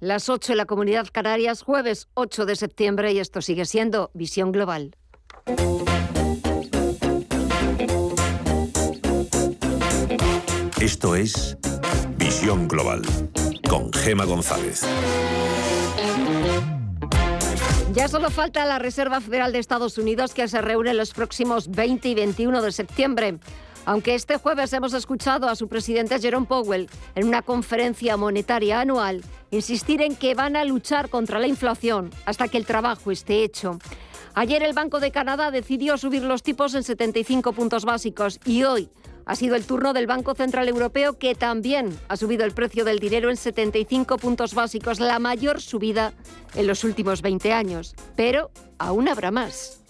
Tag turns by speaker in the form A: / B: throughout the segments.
A: Las 8 en la Comunidad Canarias, jueves 8 de septiembre y esto sigue siendo Visión Global.
B: Esto es Visión Global con Gema González.
A: Ya solo falta la Reserva Federal de Estados Unidos que se reúne los próximos 20 y 21 de septiembre. Aunque este jueves hemos escuchado a su presidente Jerome Powell en una conferencia monetaria anual insistir en que van a luchar contra la inflación hasta que el trabajo esté hecho. Ayer el Banco de Canadá decidió subir los tipos en 75 puntos básicos y hoy ha sido el turno del Banco Central Europeo que también ha subido el precio del dinero en 75 puntos básicos, la mayor subida en los últimos 20 años. Pero aún habrá más.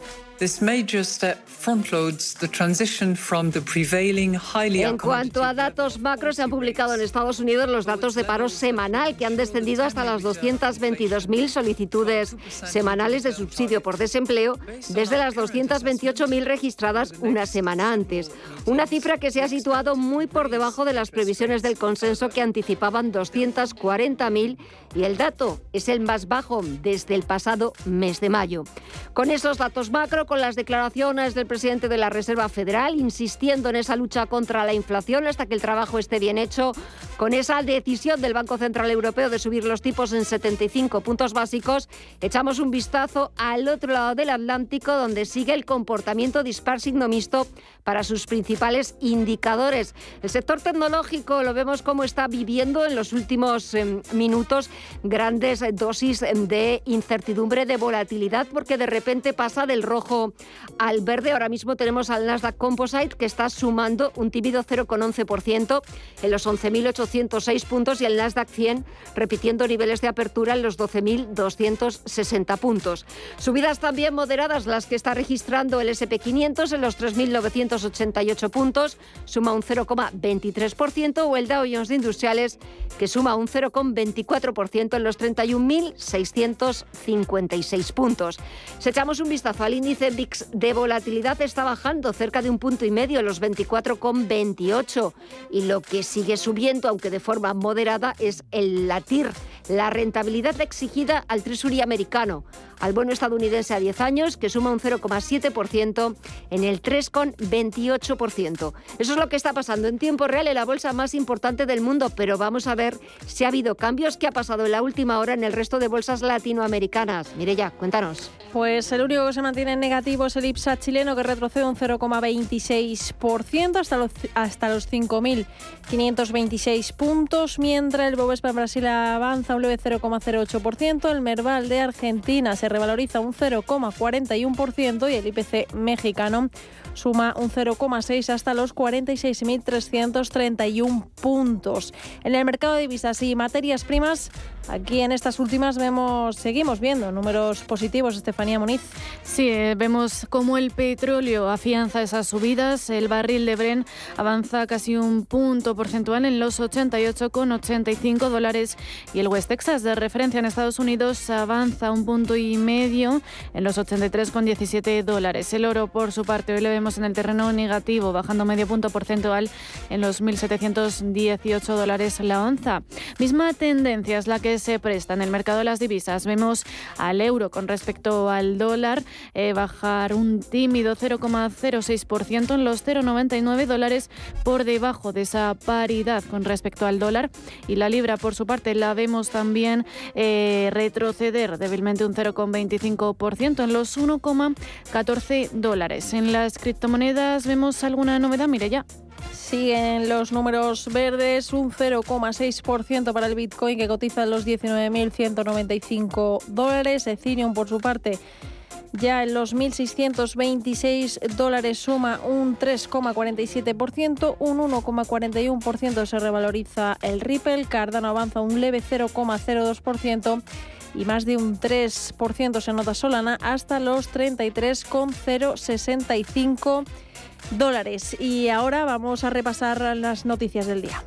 A: En cuanto a datos macro, se han publicado en Estados Unidos los datos de paro semanal, que han descendido hasta las 222.000 solicitudes semanales de subsidio por desempleo, desde las 228.000 registradas una semana antes. Una cifra que se ha situado muy por debajo de las previsiones del consenso que anticipaban 240.000 y el dato es el más bajo desde el pasado mes de mayo. Con esos datos macro, con las declaraciones del presidente de la Reserva Federal, insistiendo en esa lucha contra la inflación hasta que el trabajo esté bien hecho, con esa decisión del Banco Central Europeo de subir los tipos en 75 puntos básicos, echamos un vistazo al otro lado del Atlántico, donde sigue el comportamiento dispar signo mixto para sus principales indicadores. El sector tecnológico lo vemos como está viviendo en los últimos em, minutos grandes dosis de incertidumbre, de volatilidad, porque de repente pasa del rojo al verde. Ahora mismo tenemos al Nasdaq Composite que está sumando un tímido 0,11% en los 11.806 puntos y el Nasdaq 100 repitiendo niveles de apertura en los 12.260 puntos. Subidas también moderadas las que está registrando el SP500 en los 3.988 puntos, suma un 0,23% o el Dow Jones de Industriales que suma un 0,24% en los 31.656 puntos. Si echamos un vistazo al índice VIX de volatilidad, está bajando cerca de un punto y medio, los 24,28. Y lo que sigue subiendo, aunque de forma moderada, es el latir, la rentabilidad exigida al Treasury americano, al bono estadounidense a 10 años, que suma un 0,7% en el 3,28%. Eso es lo que está pasando en tiempo real en la bolsa más importante del mundo, pero vamos a ver si ha habido cambios que ha pasado en la última hora en el resto de bolsas latinoamericanas. ya, cuéntanos.
C: Pues el único que se mantiene en negativo es el IPSA chileno, que retrocede un 0,26% hasta los, hasta los 5.526 puntos, mientras el Bovespa en Brasil avanza leve 0,08%, el Merval de Argentina se revaloriza un 0,41% y el IPC mexicano suma un 0,6 hasta los 46.331 puntos. En el mercado de divisas y materias primas, aquí en estas últimas vemos, seguimos viendo números positivos, Estefanía Moniz.
D: Sí, eh, vemos cómo el petróleo afianza esas subidas, el barril de Bren avanza casi un punto porcentual en los 88,85 dólares y el West Texas de referencia en Estados Unidos avanza un punto y medio en los 83,17 dólares. El oro, por su parte, hoy le vemos en el terreno negativo, bajando medio punto porcentual en los 1.718 dólares la onza. Misma tendencia es la que se presta en el mercado de las divisas. Vemos al euro con respecto al dólar eh, bajar un tímido 0,06% en los 0,99 dólares por debajo de esa paridad con respecto al dólar. Y la libra, por su parte, la vemos también eh, retroceder débilmente un 0,25% en los 1,14 dólares. En las monedas vemos alguna novedad, mire ya.
C: Siguen los números verdes, un 0,6% para el Bitcoin que cotiza en los 19.195 dólares. Ethereum, por su parte, ya en los 1.626 dólares suma un 3,47%, un 1,41% se revaloriza el Ripple, Cardano avanza un leve 0,02% y más de un 3% se nota Solana hasta los 33,065 dólares. Y ahora vamos a repasar las noticias del día.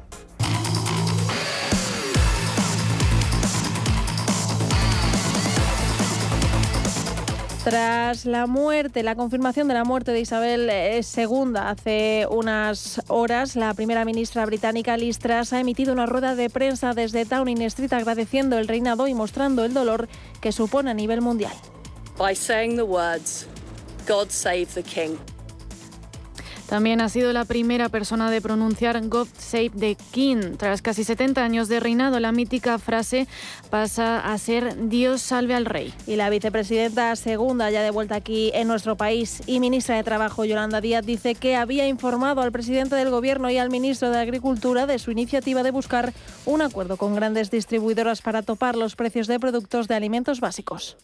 C: Tras la muerte, la confirmación de la muerte de Isabel II eh, hace unas horas, la primera ministra británica Liz Truss ha emitido una rueda de prensa desde Downing Street agradeciendo el reinado y mostrando el dolor que supone a nivel mundial.
D: También ha sido la primera persona de pronunciar God Save the King. Tras casi 70 años de reinado, la mítica frase pasa a ser Dios salve al rey.
C: Y la vicepresidenta segunda, ya de vuelta aquí en nuestro país, y ministra de Trabajo, Yolanda Díaz, dice que había informado al presidente del Gobierno y al ministro de Agricultura de su iniciativa de buscar un acuerdo con grandes distribuidoras para topar los precios de productos de alimentos básicos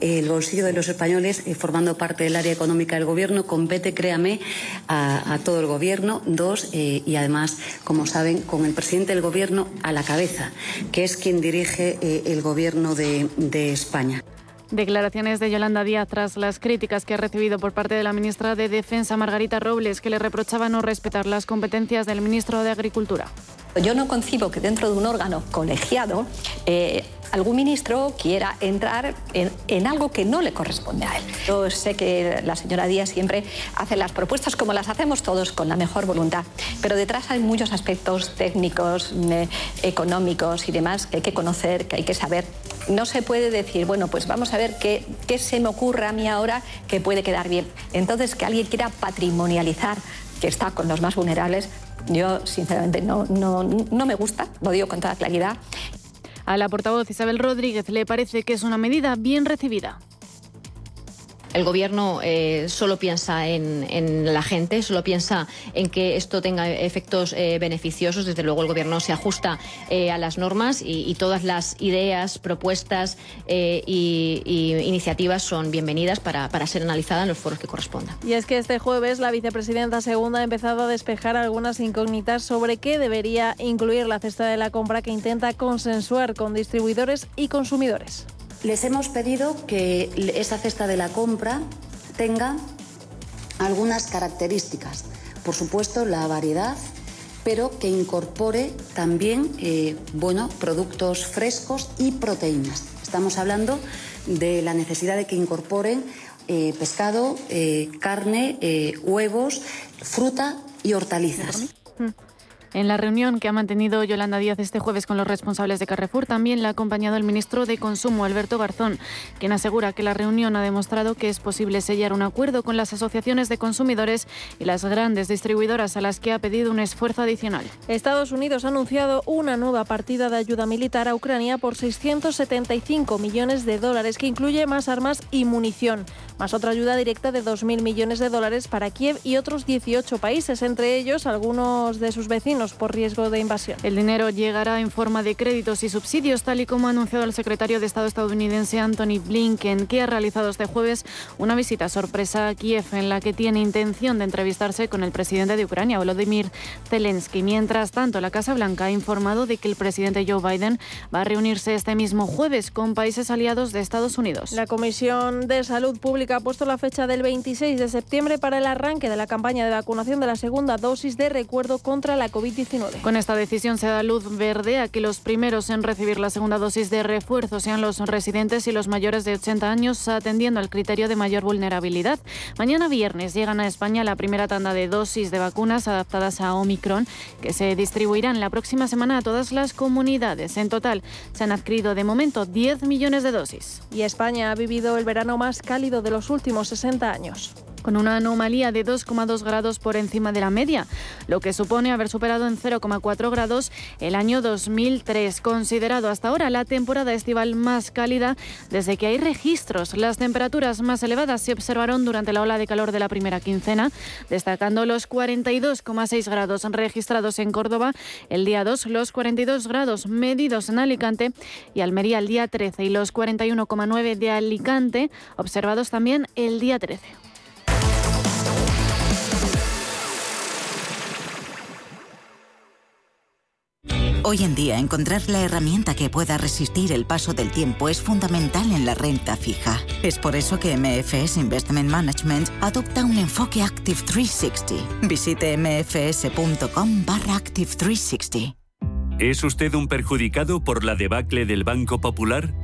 E: el bolsillo de los españoles, eh, formando parte del área económica del Gobierno, compete, créame, a, todo el Gobierno. Dos, eh, y además, como saben, con el presidente del Gobierno a la cabeza, que es quien dirige eh, el Gobierno de, de España.
D: Declaraciones de Yolanda Díaz tras las críticas que ha recibido por parte de la ministra de Defensa, Margarita Robles, que le reprochaba no respetar las competencias del ministro de Agricultura.
F: Yo no concibo que dentro de un órgano colegiado algún ministro quiera entrar en, algo que no le corresponde a él. Yo sé que la señora Díaz siempre hace las propuestas como las hacemos todos, con la mejor voluntad, pero detrás hay muchos aspectos técnicos, eh, económicos y demás que hay que conocer, que hay que saber. No se puede decir, bueno, pues vamos a ver qué, qué se me ocurre a mí ahora que puede quedar bien. Entonces, que alguien quiera patrimonializar que está con los más vulnerables, yo sinceramente no, no, no me gusta, lo digo con toda claridad.
D: A la portavoz Isabel Rodríguez le parece que es una medida bien recibida
G: el gobierno eh, solo piensa en, la gente, solo piensa en que esto tenga efectos eh, beneficiosos. Desde luego el gobierno se ajusta eh, a las normas y, todas las ideas, propuestas y, iniciativas son bienvenidas para, para, ser analizadas en los foros que correspondan.
C: Y es que este jueves la vicepresidenta segunda ha empezado a despejar algunas incógnitas sobre qué debería incluir la cesta de la compra que intenta consensuar con distribuidores y consumidores.
E: Les hemos pedido que esa cesta de la compra tenga algunas características. Por supuesto, la variedad, pero que incorpore también eh, bueno, productos frescos y proteínas. Estamos hablando de la necesidad de que incorporen eh, pescado, eh, carne, huevos, fruta y hortalizas.
D: En la reunión que ha mantenido Yolanda Díaz este jueves con los responsables de Carrefour, también le ha acompañado el ministro de Consumo, Alberto Garzón, quien asegura que la reunión ha demostrado que es posible sellar un acuerdo con las asociaciones de consumidores y las grandes distribuidoras a las que ha pedido un esfuerzo adicional.
C: Estados Unidos ha anunciado una nueva partida de ayuda militar a Ucrania por 675 millones de dólares, que incluye más armas y munición, más otra ayuda directa de 2.000 millones de dólares para Kiev y otros 18 países, entre ellos algunos de sus vecinos por riesgo de invasión.
D: El dinero llegará en forma de créditos y subsidios, tal y como ha anunciado el secretario de Estado estadounidense Anthony Blinken, que ha realizado este jueves una visita sorpresa a Kiev en la que tiene intención de entrevistarse con el presidente de Ucrania, Volodymyr Zelensky. Mientras tanto, la Casa Blanca ha informado de que el presidente Joe Biden va a reunirse este mismo jueves con países aliados de Estados Unidos.
C: La Comisión de Salud Pública ha puesto la fecha del 26 de septiembre para el arranque de la campaña de vacunación de la segunda dosis de recuerdo contra la COVID-19.
D: Con esta decisión se da luz verde a que los primeros en recibir la segunda dosis de refuerzo sean los residentes y los mayores de 80 años, atendiendo al criterio de mayor vulnerabilidad. Mañana viernes llegan a España la primera tanda de dosis de vacunas adaptadas a Omicron, que se distribuirán la próxima semana a todas las comunidades. En total, se han adquirido de momento 10 millones de dosis.
C: Y España ha vivido el verano más cálido de los últimos 60 años
D: con una anomalía de 2,2 grados por encima de la media, lo que supone haber superado en 0,4 grados el año 2003, considerado hasta ahora la temporada estival más cálida desde que hay registros. Las temperaturas más elevadas se observaron durante la ola de calor de la primera quincena, destacando los 42,6 grados registrados en Córdoba el día 2, los 42 grados medidos en Alicante y Almería el día 13 y los 41,9 de Alicante observados también el día 13.
H: Hoy en día, encontrar la herramienta que pueda resistir el paso del tiempo es fundamental en la renta fija. Es por eso que MFS Investment Management adopta un enfoque Active 360. Visite mfs.com barra Active 360.
B: ¿Es usted un perjudicado por la debacle del Banco Popular?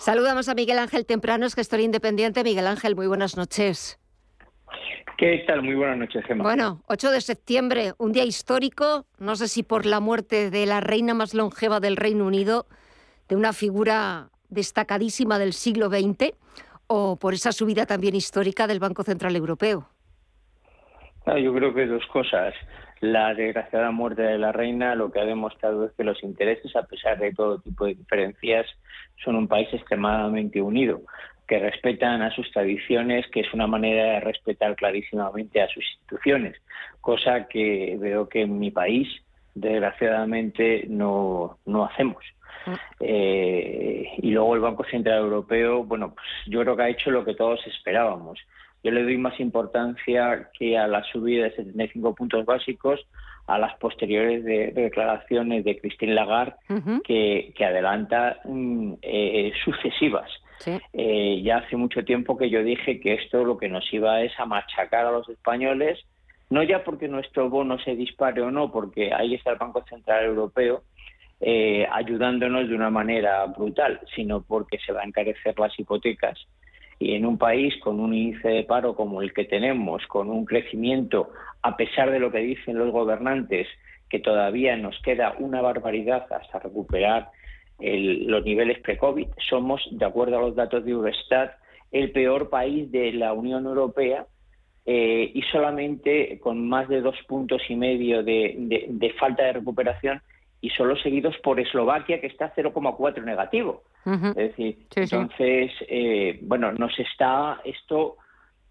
A: Saludamos a Miguel Ángel Tempranos, gestor independiente. Miguel Ángel, muy buenas noches.
I: ¿Qué tal? Muy buenas noches, Gemma.
A: Bueno, 8 de septiembre, un día histórico, no sé si por la muerte de la reina más longeva del Reino Unido, de una figura destacadísima del siglo XX, o por esa subida también histórica del Banco Central Europeo.
I: Ah, yo creo que dos cosas. La desgraciada muerte de la reina lo que ha demostrado es que los intereses, a pesar de todo tipo de diferencias, son un país extremadamente unido, que respetan a sus tradiciones, que es una manera de respetar clarísimamente a sus instituciones, cosa que veo que en mi país, desgraciadamente, no, no hacemos. Ah. Eh, y luego el Banco Central Europeo, bueno, pues yo creo que ha hecho lo que todos esperábamos. Yo le doy más importancia que a la subida de 75 puntos básicos a las posteriores declaraciones de Christine Lagarde que, adelanta mm, eh, sucesivas. Eh, ya hace mucho tiempo que yo dije que esto lo que nos iba es a machacar a los españoles, no ya porque nuestro bono se dispare o no, porque ahí está el Banco Central Europeo eh, ayudándonos de una manera brutal, sino porque se va a encarecer las hipotecas y en un país con un índice de paro como el que tenemos, con un crecimiento, a pesar de lo que dicen los gobernantes, que todavía nos queda una barbaridad hasta recuperar los niveles pre-COVID, somos, de acuerdo a los datos de Eurostat, el peor país de la Unión Europea eh, y solamente con más de dos puntos y medio de falta de recuperación y solo seguidos por Eslovaquia, que está 0,4 negativo. Es decir, entonces, eh, bueno, nos está esto,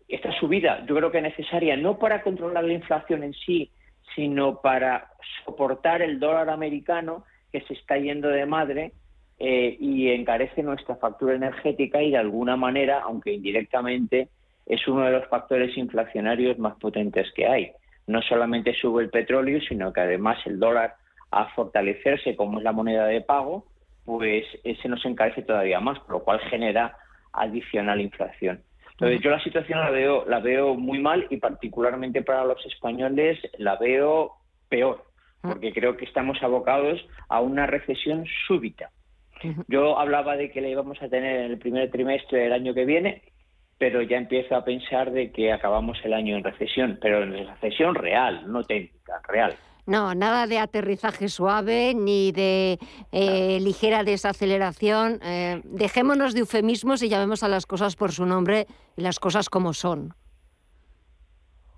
I: esta subida, yo creo que es necesaria no para controlar la inflación en sí, sino para soportar el dólar americano que se está yendo de madre eh, y encarece nuestra factura energética y de alguna manera, aunque indirectamente, es uno de los factores inflacionarios más potentes que hay. No solamente sube el petróleo, sino que además el dólar a fortalecerse como es la moneda de pago, pues se nos encarece todavía más, por lo cual genera adicional inflación. Entonces yo la situación la veo, la veo muy mal y particularmente para los españoles la veo peor, porque creo que estamos abocados a una recesión súbita. Yo hablaba de que la íbamos a tener en el primer trimestre del año que viene, pero ya empiezo a pensar de que acabamos el año en recesión, pero en recesión real, no técnica, real.
A: No, nada de aterrizaje suave ni de eh, ligera desaceleración. Eh, dejémonos de eufemismos y llamemos a las cosas por su nombre y las cosas como son.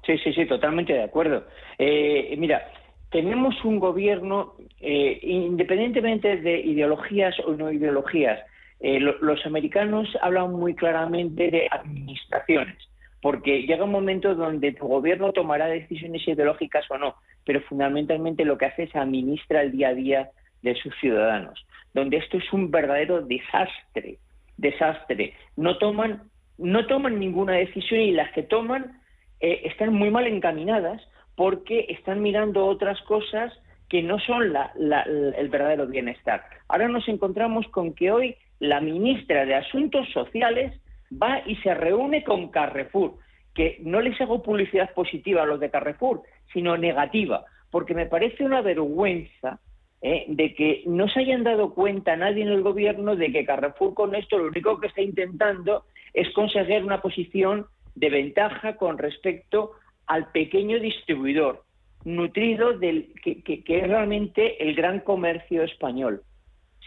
I: Sí, sí, sí, totalmente de acuerdo. Eh, mira, tenemos un gobierno, independientemente de ideologías o no ideologías, los americanos hablan muy claramente de administraciones porque llega un momento donde tu gobierno tomará decisiones ideológicas o no, pero fundamentalmente lo que hace es administra el día a día de sus ciudadanos, donde esto es un verdadero desastre, desastre. No toman, no toman ninguna decisión y las que toman eh, están muy mal encaminadas porque están mirando otras cosas que no son el verdadero bienestar. Ahora nos encontramos con que hoy la ministra de Asuntos Sociales va y se reúne con Carrefour, que no les hago publicidad positiva a los de Carrefour, sino negativa, porque me parece una vergüenza ¿eh? de que no se hayan dado cuenta nadie en el gobierno de que Carrefour con esto lo único que está intentando es conseguir una posición de ventaja con respecto al pequeño distribuidor, nutrido del que, que es realmente el gran comercio español.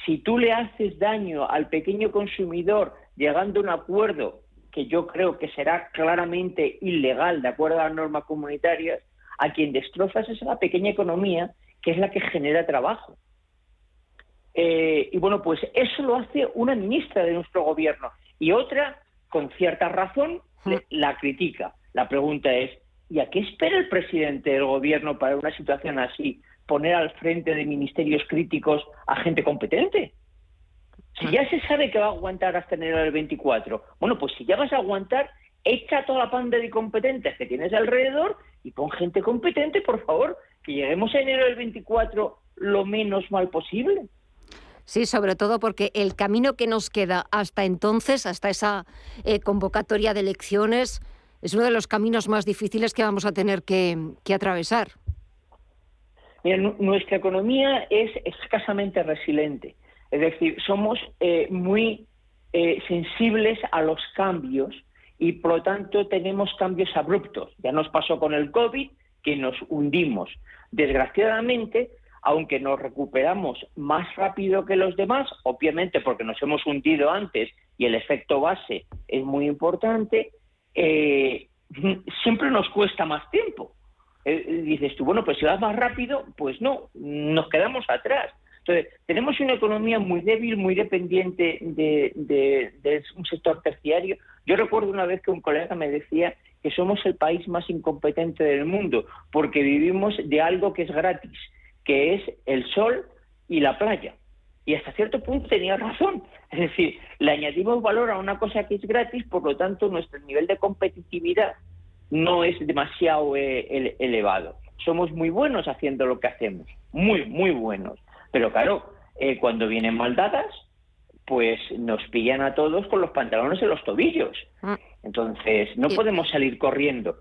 I: Si tú le haces daño al pequeño consumidor llegando a un acuerdo que yo creo que será claramente ilegal de acuerdo a las normas comunitarias, a quien destrozas es a la pequeña economía, que es la que genera trabajo. Eh, y bueno, pues eso lo hace una ministra de nuestro gobierno y otra, con cierta razón, la critica. La pregunta es, ¿y a qué espera el presidente del gobierno para una situación así? Poner al frente de ministerios críticos a gente competente. Si ya se sabe que va a aguantar hasta enero del 24, bueno, pues si ya vas a aguantar, echa toda la panda de incompetentes que tienes alrededor y pon gente competente, por favor, que lleguemos a enero del 24 lo menos mal posible.
A: Sí, sobre todo porque el camino que nos queda hasta entonces, hasta esa eh, convocatoria de elecciones, es uno de los caminos más difíciles que vamos a tener que, atravesar.
I: Mira, nuestra economía es escasamente resiliente, es decir, somos eh, muy eh, sensibles a los cambios y por lo tanto tenemos cambios abruptos. Ya nos pasó con el COVID que nos hundimos. Desgraciadamente, aunque nos recuperamos más rápido que los demás, obviamente porque nos hemos hundido antes y el efecto base es muy importante, eh, siempre nos cuesta más tiempo. Eh, dices tú, bueno, pues si vas más rápido, pues no, nos quedamos atrás. Entonces, tenemos una economía muy débil, muy dependiente de, de, un sector terciario. Yo recuerdo una vez que un colega me decía que somos el país más incompetente del mundo, porque vivimos de algo que es gratis que es el sol y la playa. Y hasta cierto punto tenía razón. Es decir, le añadimos valor a una cosa que es gratis, por lo tanto nuestro nivel de competitividad no es demasiado eh, elevado. Somos muy buenos haciendo lo que hacemos, muy, muy buenos. Pero claro, eh, cuando vienen maldadas, pues nos pillan a todos con los pantalones en los tobillos. Ah. Entonces, no podemos salir corriendo.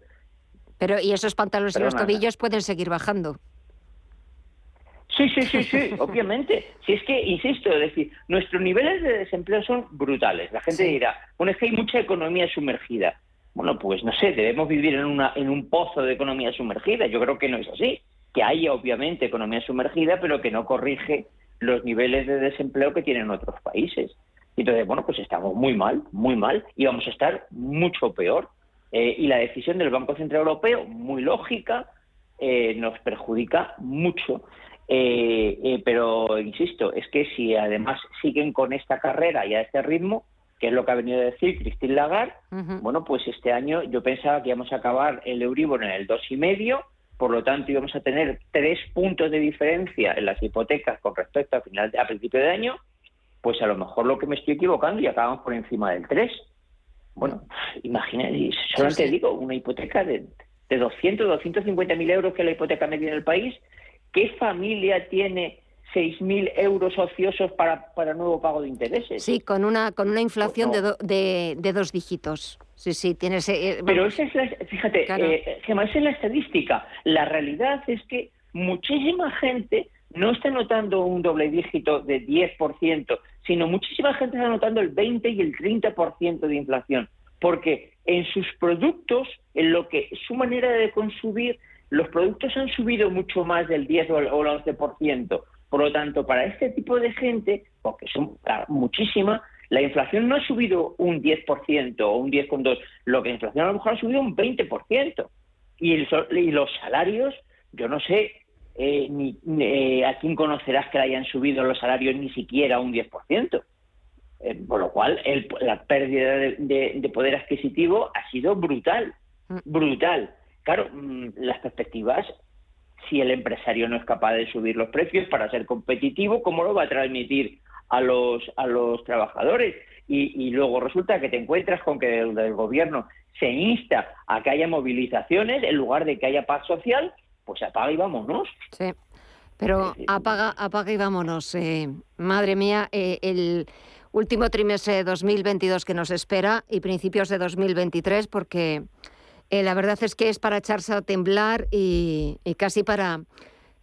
A: Pero, ¿y esos pantalones en los tobillos pueden seguir bajando?
I: Sí, sí, sí, sí, obviamente. Si es que, insisto, es decir, nuestros niveles de desempleo son brutales. La gente dirá, bueno, es que hay mucha economía sumergida. Bueno, pues no sé, debemos vivir en, una, en un pozo de economía sumergida. Yo creo que no es así. Que hay, obviamente, economía sumergida, pero que no corrige los niveles de desempleo que tienen otros países. Entonces, bueno, pues estamos muy mal, muy mal, y vamos a estar mucho peor. Eh, y la decisión del Banco Central Europeo, muy lógica, eh, nos perjudica mucho. Eh, eh, pero insisto, es que si además siguen con esta carrera y a este ritmo, que es lo que ha venido a decir Christine Lagarde, bueno, pues este año yo pensaba que íbamos a acabar el Euribor en el dos y medio, por lo tanto íbamos a tener tres puntos de diferencia en las hipotecas con respecto a final a principio de año, pues a lo mejor lo que me estoy equivocando y acabamos por encima del 3. Bueno, imagínate, solamente digo, una hipoteca de, de 200, 250 mil euros que es la hipoteca media en el país, ¿Qué familia tiene 6.000 euros ociosos para, para nuevo pago de intereses?
A: Sí, con una, con una inflación de, de, dos dígitos. Sí, sí, tienes...
I: Eh, Pero esa es la, fíjate, eh, esa es la estadística. La realidad es que muchísima gente no está notando un doble dígito de 10%, sino muchísima gente está notando el 20 y el 30% de inflación, porque en sus productos, en lo que su manera de consumir los productos han subido mucho más del 10 o el 11%. Por lo tanto, para este tipo de gente, porque son muchísimas, la inflación no ha subido un 10% o un 10,2%, lo que la inflación a lo mejor ha subido un 20%. Y, y los salarios, yo no sé eh, ni, eh, a quién conocerás que le hayan subido los salarios ni siquiera un 10%. Eh, por lo cual, la pérdida de poder adquisitivo ha sido brutal, mm. brutal. Claro, mm, las perspectivas, si el empresario no es capaz de subir los precios para ser competitivo, ¿cómo lo va a transmitir a los, a los trabajadores? Y, luego resulta que te encuentras con que el, gobierno se insta a que haya movilizaciones en lugar de que haya paz social, pues apaga y vámonos.
A: Sí, pero apaga, apaga y vámonos. Eh, madre mía, eh, el último trimestre de 2022 que nos espera y principios de 2023, porque eh, la verdad es que es para echarse a temblar y, casi para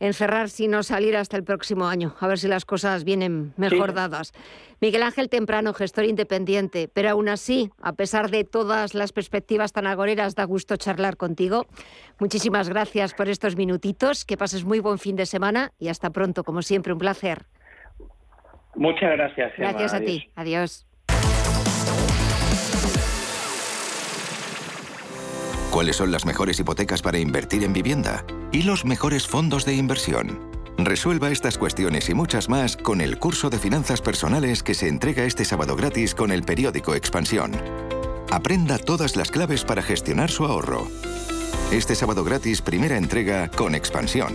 A: encerrar si no salir hasta el próximo año, a ver si las cosas vienen mejor dadas. Miguel Ángel Temprano, gestor independiente, pero aún así, a pesar de todas las perspectivas tan agoreras, da gusto charlar contigo. Muchísimas gracias por estos minutitos, que pases muy buen fin de semana y hasta pronto, como siempre, un placer.
I: Muchas gracias.
A: Gracias a ti. Adiós.
J: Cuáles son las mejores hipotecas para invertir en vivienda y los mejores fondos de inversión. Resuelva estas cuestiones y muchas más con el curso de finanzas personales que se entrega este sábado gratis con el periódico Expansión. Aprenda todas las claves para gestionar su ahorro. Este sábado gratis, primera entrega con expansión.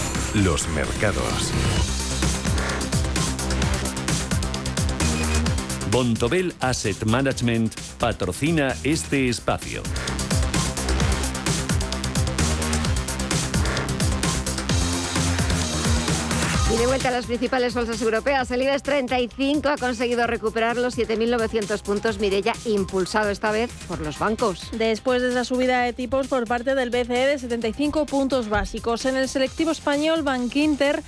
B: Los mercados.
K: Bontobel Asset Management patrocina este espacio.
A: De vuelta a las principales bolsas europeas, el IBEX 35 ha conseguido recuperar los 7.900 puntos Mirella, impulsado esta vez por los bancos.
C: Después de esa subida de tipos por parte del BCE de 75 puntos básicos. En el selectivo español, Bankinter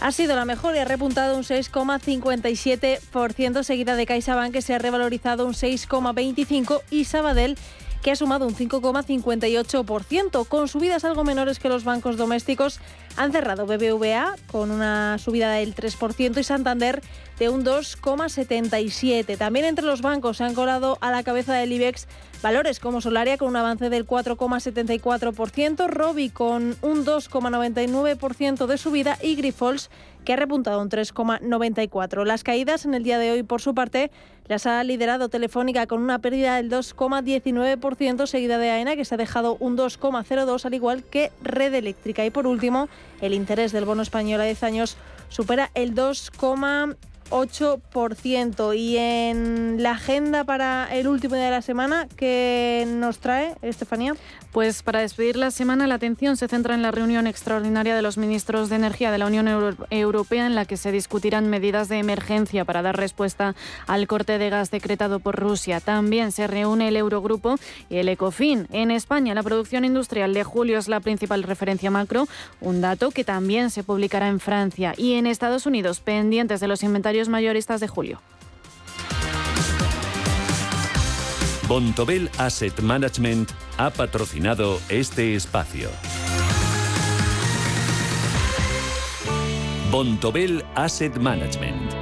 C: ha sido la mejor y ha repuntado un 6,57%, seguida de CaixaBank que se ha revalorizado un 6,25% y Sabadell que ha sumado un 5,58%. Con subidas algo menores que los bancos domésticos han cerrado BBVA con una subida del 3% y Santander de un 2,77%. También entre los bancos se han colado a la cabeza del IBEX valores como Solaria con un avance del 4,74%, Robi con un 2,99% de subida y Grifols que ha repuntado un 3,94. Las caídas en el día de hoy, por su parte, las ha liderado Telefónica con una pérdida del 2,19%, seguida de AENA, que se ha dejado un 2,02%, al igual que Red Eléctrica. Y por último, el interés del bono español a 10 años supera el 2,8%. 8%. Y en la agenda para el último día de la semana, ¿qué nos trae, Estefanía?
D: Pues para despedir la semana, la atención se centra en la reunión extraordinaria de los ministros de Energía de la Unión Europea, en la que se discutirán medidas de emergencia para dar respuesta al corte de gas decretado por Rusia. También se reúne el Eurogrupo y el ECOFIN. En España, la producción industrial de julio es la principal referencia macro, un dato que también se publicará en Francia. Y en Estados Unidos, pendientes de los inventarios mayoristas de julio.
K: Bontobel Asset Management ha patrocinado este espacio. Bontobel Asset Management.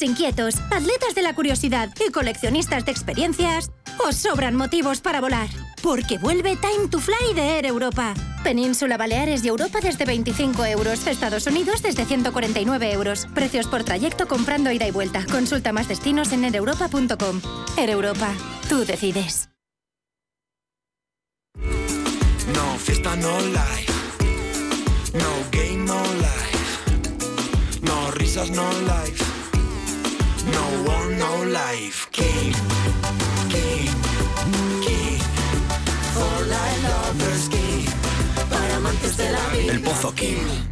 L: Inquietos, atletas de la curiosidad y coleccionistas de experiencias, os sobran motivos para volar. Porque vuelve Time to Fly de Air Europa. Península Baleares y Europa desde 25 euros. Estados Unidos desde 149 euros. Precios por trayecto comprando ida y vuelta. Consulta más destinos en aereuropa.com. Air Europa. Tú decides.
M: No fiesta, no life. No game, no life. No risas, no life. No one, no life. King, king, king. For life lovers, king. Para amantes de la vida. El Pozo King.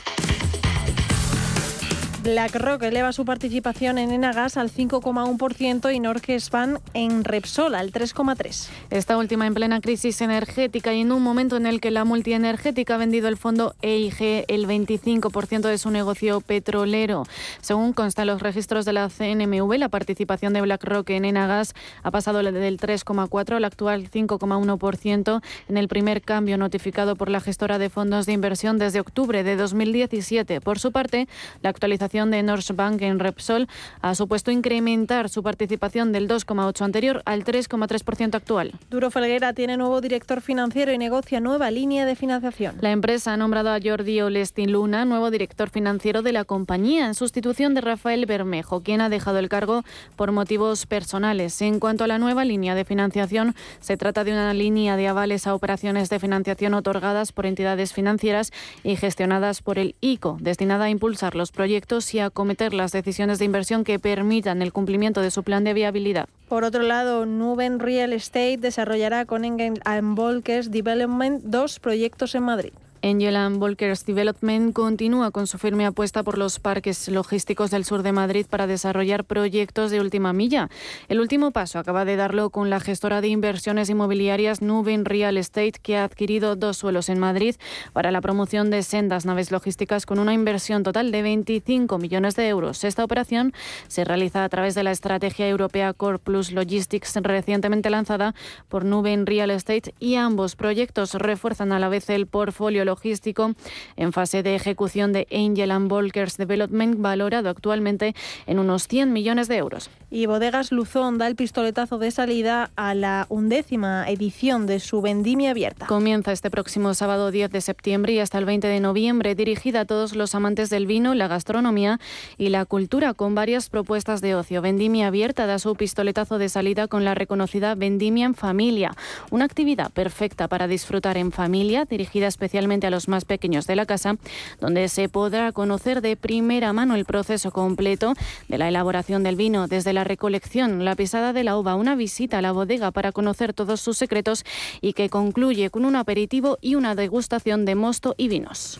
C: BlackRock eleva su participación en Enagas al 5,1% y Norges Bank en Repsol al 3,3%.
D: Esta última en plena crisis energética y en un momento en el que la multienergética ha vendido el fondo EIG el 25% de su negocio petrolero. Según consta en los registros de la CNMV, la participación de BlackRock en Enagas ha pasado del 3,4% al actual 5,1% en el primer cambio notificado por la gestora de fondos de inversión desde octubre de 2017. Por su parte, la actualización de Norse Bank en Repsol ha supuesto incrementar su participación del 2,8 anterior al 3,3% actual.
C: Duro Felguera tiene nuevo director financiero y negocia nueva línea de financiación.
D: La empresa ha nombrado a Jordi Olestin Luna nuevo director financiero de la compañía en sustitución de Rafael Bermejo, quien ha dejado el cargo por motivos personales. En cuanto a la nueva línea de financiación, se trata de una línea de avales a operaciones de financiación otorgadas por entidades financieras y gestionadas por el ICO, destinada a impulsar los proyectos y acometer las decisiones de inversión que permitan el cumplimiento de su plan de viabilidad.
C: Por otro lado, Nuben Real Estate desarrollará con Engel Volkers Development dos proyectos en Madrid.
D: Angel Volkers Development continúa con su firme apuesta por los parques logísticos del sur de Madrid para desarrollar proyectos de última milla. El último paso acaba de darlo con la gestora de inversiones inmobiliarias Nuben Real Estate, que ha adquirido dos suelos en Madrid para la promoción de sendas naves logísticas con una inversión total de 25 millones de euros. Esta operación se realiza a través de la estrategia europea Core Plus Logistics recientemente lanzada por Nuben Real Estate y ambos proyectos refuerzan a la vez el portfolio logístico en fase de ejecución de Angel and Volkers Development, valorado actualmente en unos 100 millones de euros.
C: Y Bodegas Luzón da el pistoletazo de salida a la undécima edición de su vendimia abierta.
D: Comienza este próximo sábado 10 de septiembre y hasta el 20 de noviembre, dirigida a todos los amantes del vino, la gastronomía y la cultura, con varias propuestas de ocio. Vendimia abierta da su pistoletazo de salida con la reconocida Vendimia en Familia, una actividad perfecta para disfrutar en familia, dirigida a los más pequeños de la casa, donde se podrá conocer de primera mano el proceso completo de la elaboración del vino, desde la recolección, la pisada de la uva, una visita a la bodega para conocer todos sus secretos y que concluye con un aperitivo y una degustación de mosto y vinos.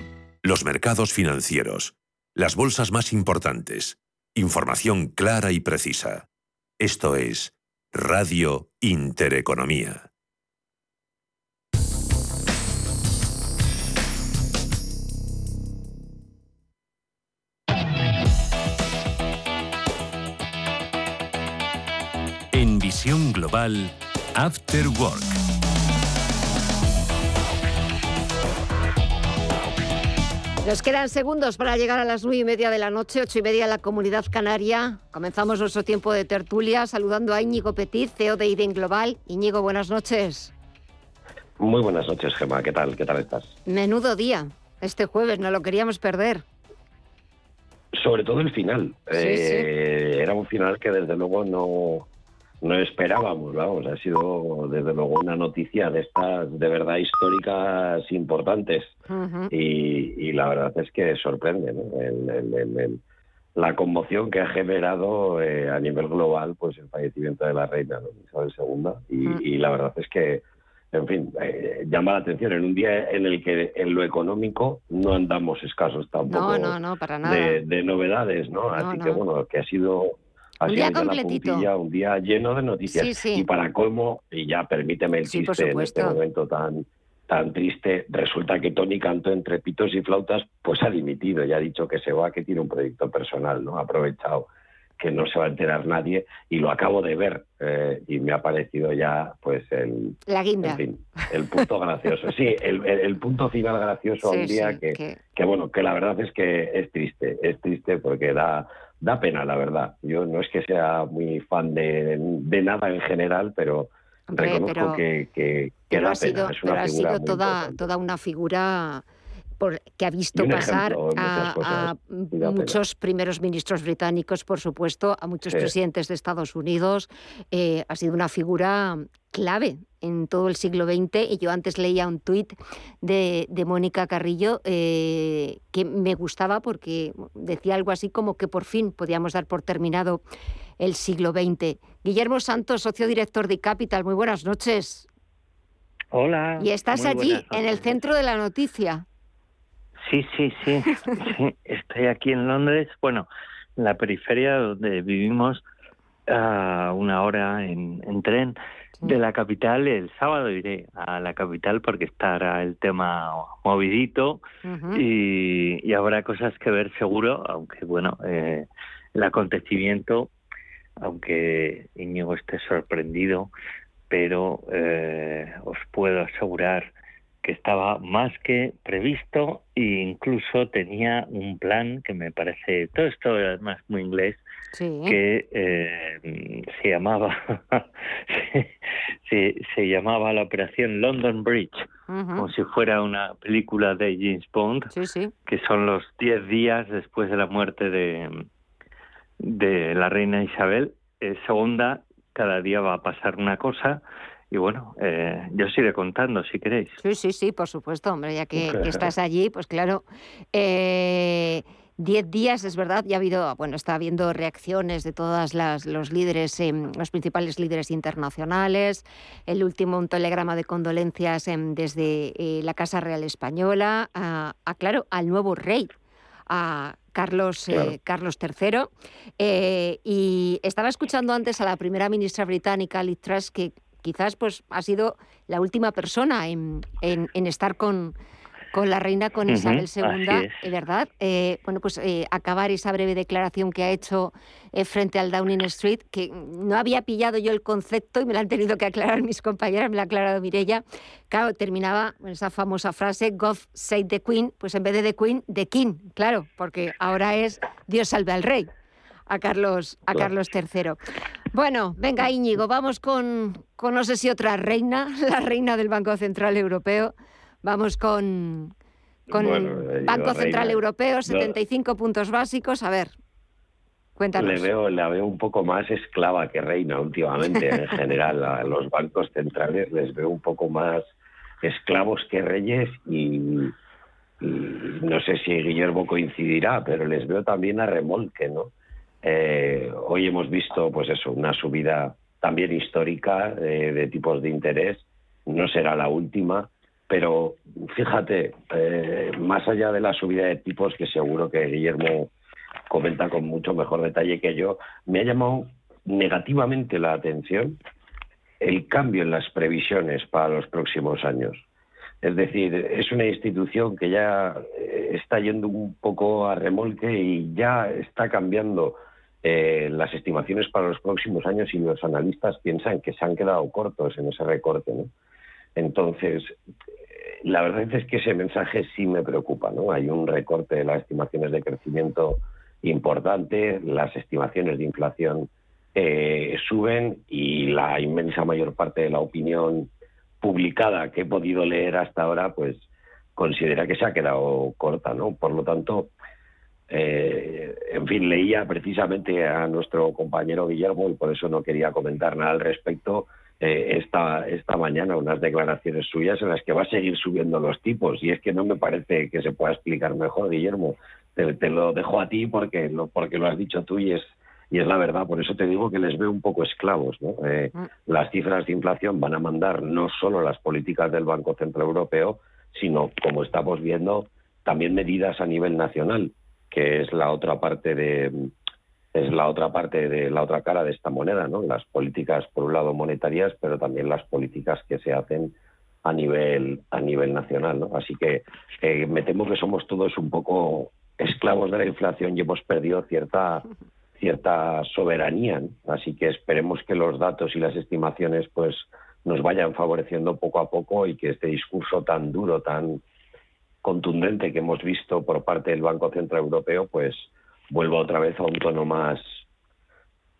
B: Los mercados financieros. Las bolsas más importantes. Información clara y precisa. Esto es Radio Intereconomía.
K: En Visión Global, After Work.
A: Nos quedan segundos para llegar a las nueve y media de la noche, ocho y media en la Comunidad Canaria. Comenzamos nuestro tiempo de tertulia saludando a Íñigo Petit, CEO de IDEN Global. Íñigo, buenas noches.
N: Muy buenas noches, Gemma. ¿Qué tal? ¿Qué tal estás?
A: Menudo día. Este jueves no lo queríamos perder.
N: Sobre todo el final. Eh, era un final que desde luego no, no esperábamos, vamos. Ha sido desde luego una noticia de estas de verdad históricas importantes. y, la verdad es que sorprende la conmoción que ha generado eh, a nivel global pues el fallecimiento de la reina Isabel II. Y, y la verdad es que en fin, eh, llama la atención en un día en el que en lo económico no andamos escasos tampoco De, novedades, ¿no? Así que bueno, que ha sido
A: un día completito.
N: un día lleno de noticias. Y para colmo, y ya permíteme el chiste en este momento tan tan triste, resulta que Tony Cantó entre pitos y flautas pues ha dimitido y ha dicho que se va, que tiene un proyecto personal, ¿no? Ha aprovechado que no se va a enterar nadie y lo acabo de ver eh, y me ha parecido ya pues el
A: la guinda
N: el punto gracioso sí el, punto final gracioso un día que, que... bueno que la verdad es que es triste es triste porque da da pena la verdad yo no es que sea muy fan de, de nada en general pero reconozco que, que, da
A: ha sido,
N: pena.
A: ha sido toda toda una figura que ha visto pasar a, muchos primeros ministros británicos, por supuesto, a muchos presidentes de Estados Unidos. Eh, ha sido una figura clave en todo el siglo XX y yo antes leía un tuit de, Mónica Carrillo eh, que me gustaba porque decía algo así como que por fin podíamos dar por terminado el siglo XX. Guillermo Santos, socio director de Capital, muy buenas noches.
O: Hola.
A: Y estás allí, en el centro de la noticia.
O: Sí, sí, sí, Estoy aquí en Londres, bueno, en la periferia donde vivimos a una hora en, tren de la capital. El sábado iré a la capital porque estará el tema movidito y, habrá cosas que ver seguro, aunque bueno, eh, el acontecimiento, aunque Íñigo esté sorprendido, pero eh, os puedo asegurar que estaba más que previsto e incluso tenía un plan que me parece, todo esto además muy inglés, que eh, se llamaba se, se, llamaba la operación London Bridge, como si fuera una película de James Bond, que son los 10 días después de la muerte de, de la reina Isabel. II, segunda, cada día va a pasar una cosa y bueno, eh, yo os iré contando si queréis.
A: Sí, sí, sí, por supuesto, hombre, ya que, estás allí, pues claro. Eh, diez días, es verdad, ya ha habido, bueno, está habiendo reacciones de todos los líderes, em, los principales líderes internacionales. El último, un telegrama de condolencias em, desde eh, la Casa Real Española, a, claro, al nuevo rey, a Carlos, eh, Carlos III. y estaba escuchando antes a la primera ministra británica, Liz Truss, que quizás pues ha sido la última persona en, en, estar con, con la reina, con Isabel II. ¿verdad? Eh, bueno, pues eh, acabar esa breve declaración que ha hecho eh, frente al Downing Street, que no había pillado yo el concepto y me lo han tenido que aclarar mis compañeras, me lo ha aclarado Mirella. Claro, terminaba con esa famosa frase, God save the Queen, pues en vez de The Queen, The King, claro, porque ahora es Dios salve al rey a Carlos, a Carlos III. Bueno, venga Íñigo, vamos con, con no sé si otra reina, la reina del Banco Central Europeo. Vamos con, con Banco Central Europeo, 75 puntos básicos. A ver, cuéntanos.
N: Le veo, la veo un poco más esclava que reina últimamente, en general. A los bancos centrales les veo un poco más esclavos que reyes y, no sé si Guillermo coincidirá, pero les veo también a remolque, ¿no? Eh, hoy hemos visto, pues eso, una subida también histórica eh, de tipos de interés. No será la última, pero fíjate, eh, más allá de la subida de tipos, que seguro que Guillermo comenta con mucho mejor detalle que yo, me ha llamado negativamente la atención el cambio en las previsiones para los próximos años. Es decir, es una institución que ya está yendo un poco a remolque y ya está cambiando eh, las estimaciones para los próximos años y los analistas piensan que se han quedado cortos en ese recorte. Entonces, la verdad es que ese mensaje sí me preocupa, ¿no? Hay un recorte de las estimaciones de crecimiento importante, las estimaciones de inflación eh, suben y la inmensa mayor parte de la opinión publicada que he podido leer hasta ahora, pues considera que se ha quedado corta, ¿no? Por lo tanto, eh, en fin, leía precisamente a nuestro compañero Guillermo y por eso no quería comentar nada al respecto. Eh, esta, esta mañana unas declaraciones suyas en las que va a seguir subiendo los tipos y es que no me parece que se pueda explicar mejor, Guillermo. Te, lo dejo a ti porque lo, porque lo has dicho tú y es, y es la verdad. Por eso te digo que les veo un poco esclavos. Eh, mm. Las cifras de inflación van a mandar no solo las políticas del Banco Central Europeo, sino, como estamos viendo, también medidas a nivel nacional que es la otra parte de es la otra parte de la otra cara de esta moneda, ¿no? Las políticas por un lado monetarias, pero también las políticas que se hacen a nivel a nivel nacional, ¿no? Así que eh, me temo que somos todos un poco esclavos de la inflación y hemos perdido cierta cierta soberanía, así que esperemos que los datos y las estimaciones pues nos vayan favoreciendo poco a poco y que este discurso tan duro, tan contundente que hemos visto por parte del Banco Central Europeo, pues vuelva otra vez a un tono más,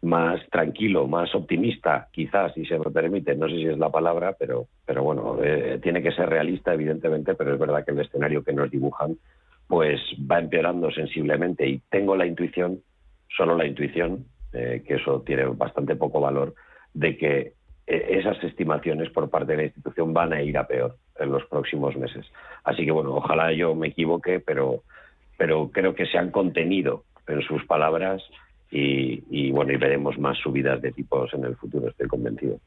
N: más tranquilo, más optimista, quizás, si se me permite, no sé si es la palabra, pero, pero bueno, eh, tiene que ser realista, evidentemente, pero es verdad que el escenario que nos dibujan pues va empeorando sensiblemente. Y tengo la intuición, solo la intuición, eh, que eso tiene bastante poco valor, de que eh, esas estimaciones por parte de la institución van a ir a peor en los próximos meses. Así que bueno, ojalá yo me equivoque, pero, pero creo que se han contenido en sus palabras y, bueno, y veremos más subidas de tipos en el futuro, estoy convencido.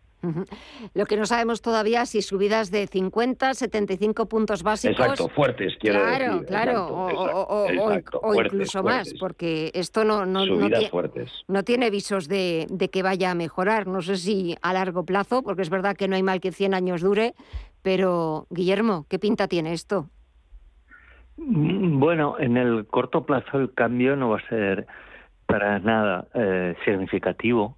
A: Lo que no sabemos todavía es si subidas de 50, 75 puntos básicos.
N: Exacto, fuertes, quiero
A: claro,
N: decir.
A: Claro, o, incluso más, porque esto no, no, tiene, no, tiene visos de, de, que vaya a mejorar. No sé si a largo plazo, porque es verdad que no hay mal que 100 años dure, pero, Guillermo, ¿qué pinta tiene esto?
O: Mm, bueno, en el corto plazo el cambio no va a ser para nada eh, significativo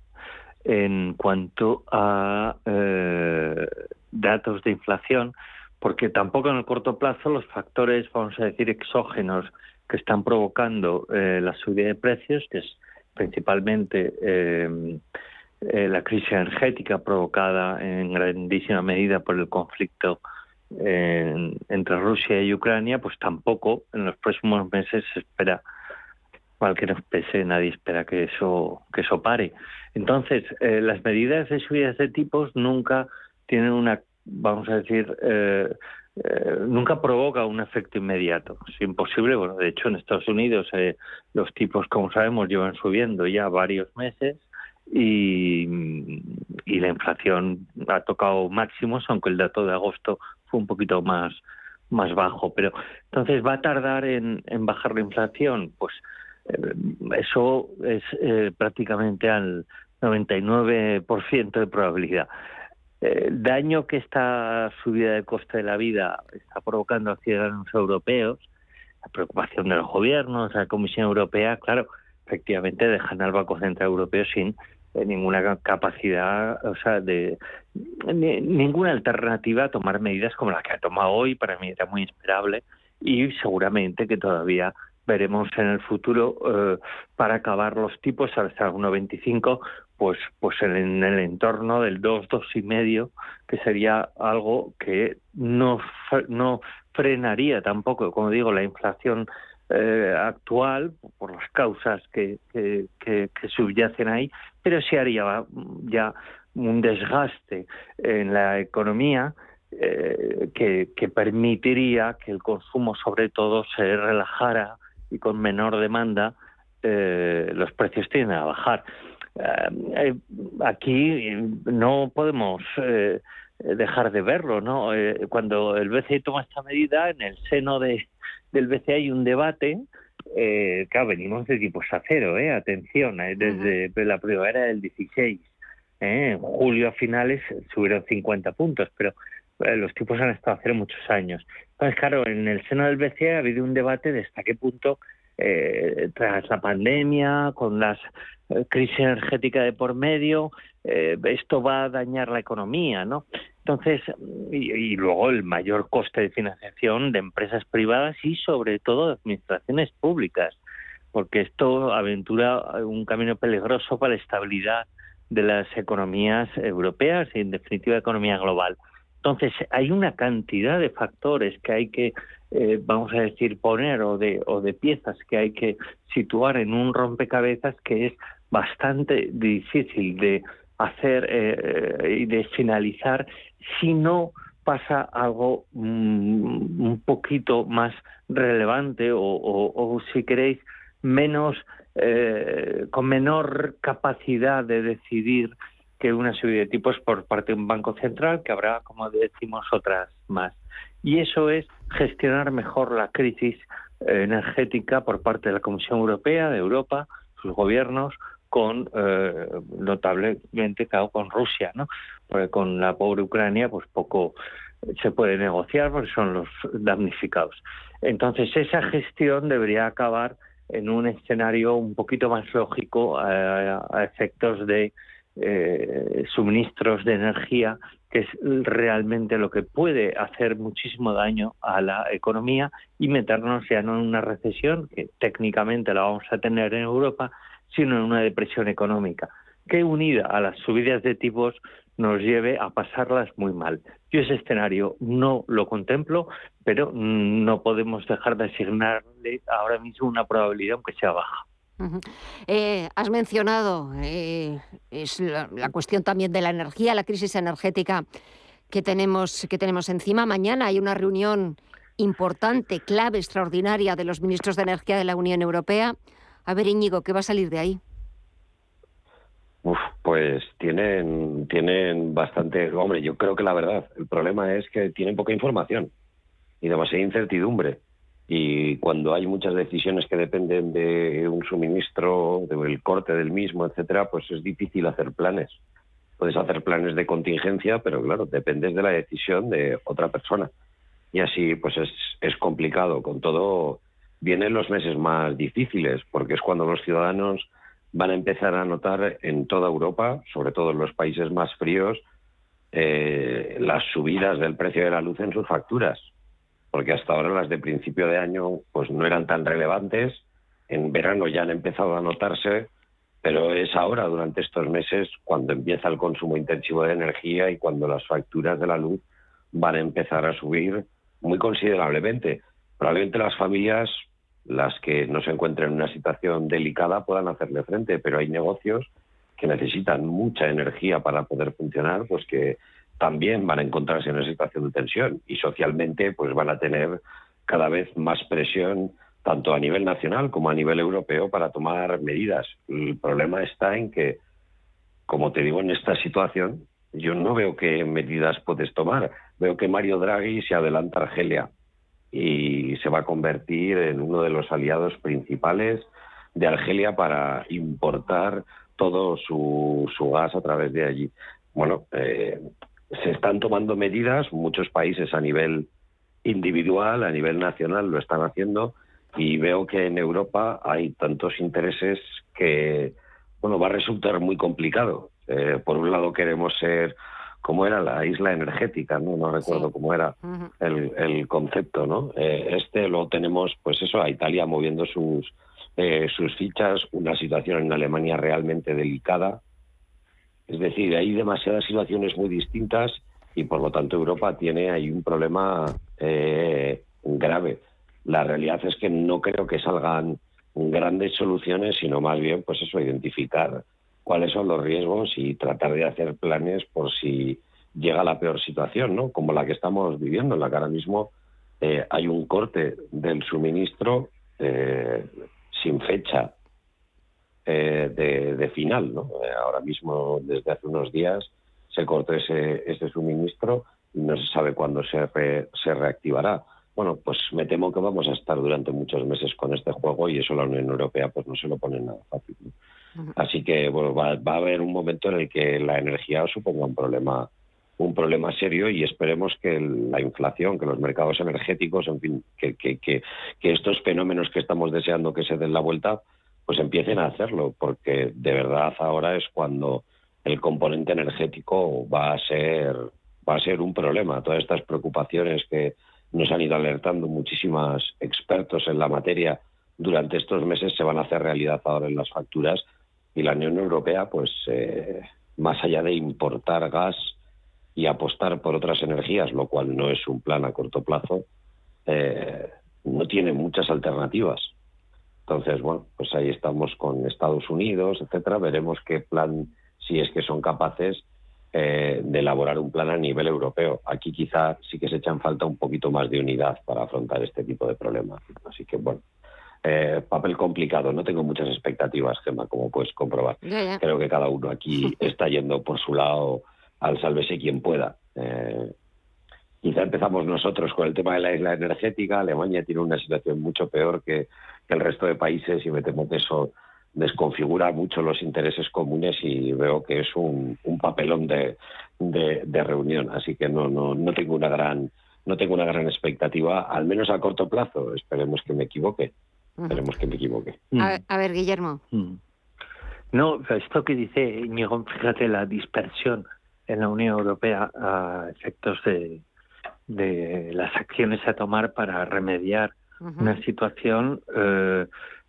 O: en cuanto a eh, datos de inflación, porque tampoco en el corto plazo los factores, vamos a decir, exógenos que están provocando eh, la subida de precios, que es principalmente eh, la crisis energética provocada en grandísima medida por el conflicto entre Rusia y Ucrania, pues tampoco en los próximos meses se espera, que nos pese, nadie espera que eso que eso pare. Entonces, eh, las medidas de subidas de tipos nunca tienen una, vamos a decir, eh, nunca provoca un efecto inmediato. Es imposible. Bueno, de hecho, en Estados Unidos los tipos, como sabemos, llevan subiendo ya varios meses y, la inflación ha tocado máximos, aunque el dato de agosto fue un poquito más, más bajo. Pero entonces, ¿va a tardar en, bajar la inflación? Pues eh, eso es eh, prácticamente al 99% de probabilidad. El daño que esta subida del coste de la vida está provocando a ciudadanos europeos, la preocupación de los gobiernos, la Comisión Europea, claro, efectivamente dejan al Banco Central Europeo sin ninguna capacidad, o sea, de ninguna alternativa a tomar medidas como la que ha tomado hoy, para mí era muy esperable y seguramente que todavía veremos en el futuro eh, para acabar los tipos hasta 1,25 pues pues en, el entorno del 2, dos y medio que sería algo que no no frenaría tampoco como digo la inflación eh, actual, por las causas que, que, subyacen ahí, pero sí haría ya un desgaste en la economía eh, que, que, permitiría que el consumo sobre todo se relajara y con menor demanda eh, los precios tienden a bajar. aquí no podemos dejar de verlo, ¿no? cuando el BCE toma esta medida en el seno de del BCE hay un debate, eh, claro, venimos de tipos a cero, eh, atención, eh, desde la primavera del 16. Eh, en julio a finales subieron 50 puntos, pero eh, los tipos han estado cero muchos años. Entonces, claro, en el seno del BCE ha habido un debate de hasta qué punto, tras la pandemia, con las crisis energéticas de por medio, esto va a dañar la economía, ¿no? Entonces, y, y, luego el mayor coste de financiación de empresas privadas y sobre todo de administraciones públicas, porque esto aventura un camino peligroso para la estabilidad de las economías europeas y en definitiva economía global. Entonces, hay una cantidad de factores que hay que, eh, vamos a decir, poner o de, o de piezas que hay que situar en un rompecabezas que es bastante difícil de hacer eh, y de finalizar si no pasa algo mm, un poquito más relevante o, o si queréis, menos eh, con menor capacidad de decidir que una subida de tipos por parte de un banco central, que habrá, como decimos, otras más. Y eso es gestionar mejor la crisis eh, energética por parte de la Comisión Europea, de Europa, sus gobiernos, con eh, notablemente claro, con Rusia, ¿no? Porque con la pobre Ucrania, pues poco se puede negociar porque son los damnificados. Entonces esa gestión debería acabar en un escenario un poquito más lógico a, efectos de eh, suministros de energía, que es realmente lo que puede hacer muchísimo daño a la economía y meternos ya no en una recesión, que técnicamente la vamos a tener en Europa, sino en una depresión económica, que unida a las subidas de tipos nos lleve a pasarlas muy mal. Yo ese escenario no lo contemplo, pero no podemos dejar de asignarle ahora mismo una probabilidad, aunque sea baja.
A: Eh, has mencionado eh, es la, cuestión también de la energía, la crisis energética que tenemos, que tenemos encima. Mañana hay una reunión importante, clave, extraordinaria de los ministros de Energía de la Unión Europea. A ver, Íñigo, ¿qué va a salir de ahí?
N: Uf, pues tienen, tienen bastante. Hombre, yo creo que la verdad, el problema es que tienen poca información y demasiada incertidumbre. Y cuando hay muchas decisiones que dependen de un suministro, del corte del mismo, etcétera, pues es difícil hacer planes. Puedes hacer planes de contingencia, pero claro, dependes de la decisión de otra persona. Y así, pues es, complicado. Con todo, vienen los meses más difíciles, porque es cuando los ciudadanos van a empezar a notar en toda Europa, sobre todo en los países más fríos, eh, las subidas del precio de la luz en sus facturas, porque hasta ahora las de principio de año pues no eran tan relevantes, en verano ya han empezado a notarse, pero es ahora, durante estos meses, cuando empieza el consumo intensivo de energía y cuando las facturas de la luz van a empezar a subir muy considerablemente. Probablemente las familias las que no se encuentren en una situación delicada puedan hacerle frente, pero hay negocios que necesitan mucha energía para poder funcionar, pues que también van a encontrarse en una situación de tensión y socialmente pues van a tener cada vez más presión tanto a nivel nacional como a nivel europeo para tomar medidas. El problema está en que, como te digo, en esta situación yo no veo qué medidas puedes tomar. Veo que Mario Draghi se adelanta a Argelia y se va a convertir en uno de los aliados principales de Argelia para importar todo su, su gas a través de allí. Bueno, eh, se están tomando medidas, muchos países a nivel individual, a nivel nacional lo están haciendo y veo que en Europa hay tantos intereses que, bueno, va a resultar muy complicado. Eh, por un lado queremos ser cómo era la isla energética, no, no recuerdo cómo era el, concepto, ¿no? Eh, este lo tenemos, pues eso, a Italia moviendo sus eh, sus fichas, una situación en Alemania realmente delicada. Es decir, hay demasiadas situaciones muy distintas y por lo tanto Europa tiene ahí un problema eh, grave. La realidad es que no creo que salgan grandes soluciones, sino más bien, pues eso, identificar cuáles son los riesgos y tratar de hacer planes por si llega la peor situación, ¿no? Como la que estamos viviendo, en la que ahora mismo eh, hay un corte del suministro eh, sin fecha eh, de, final, ¿no? ahora mismo, desde hace unos días, se cortó ese, ese suministro y no se sabe cuándo se, se reactivará. Bueno, pues me temo que vamos a estar durante muchos meses con este juego y eso la Unión Europea pues no se lo pone nada fácil. Así que bueno, va, a haber un momento en el que la energía suponga un problema un problema serio y esperemos que la inflación, que los mercados energéticos, en fin, que, que, que, estos fenómenos que estamos deseando que se den la vuelta, pues empiecen a hacerlo, porque de verdad ahora es cuando el componente energético va a ser va a ser un problema. Todas estas preocupaciones que nos han ido alertando muchísimos expertos en la materia durante estos meses se van a hacer realidad ahora en las facturas y la Unión Europea, pues eh, más allá de importar gas y apostar por otras energías, lo cual no es un plan a corto plazo, eh, no tiene muchas alternativas. Entonces, bueno, pues ahí estamos con Estados Unidos, etcétera. Veremos qué plan, si es que son capaces eh, de elaborar un plan a nivel europeo. Aquí quizá sí que se echan falta un poquito más de unidad para afrontar este tipo de problemas. Así que, bueno, eh, papel complicado. No tengo muchas expectativas, Gemma, como puedes comprobar. Creo que cada uno aquí está yendo por su lado al sálvese quien pueda. Eh, quizá empezamos nosotros con el tema de la isla energética. Alemania tiene una situación mucho peor que, el resto de países y me temo que eso desconfigura mucho los intereses comunes y veo que es un, papelón de, de, reunión. Así que no, no, no tengo una gran no tengo una gran expectativa, al menos a corto plazo. Esperemos que me equivoque. Esperemos que me equivoque.
A: A, ver, Guillermo.
O: Mm. No, esto que dice Íñigo, fíjate la dispersión en la Unión Europea a efectos de, de las acciones a tomar para remediar una situación eh,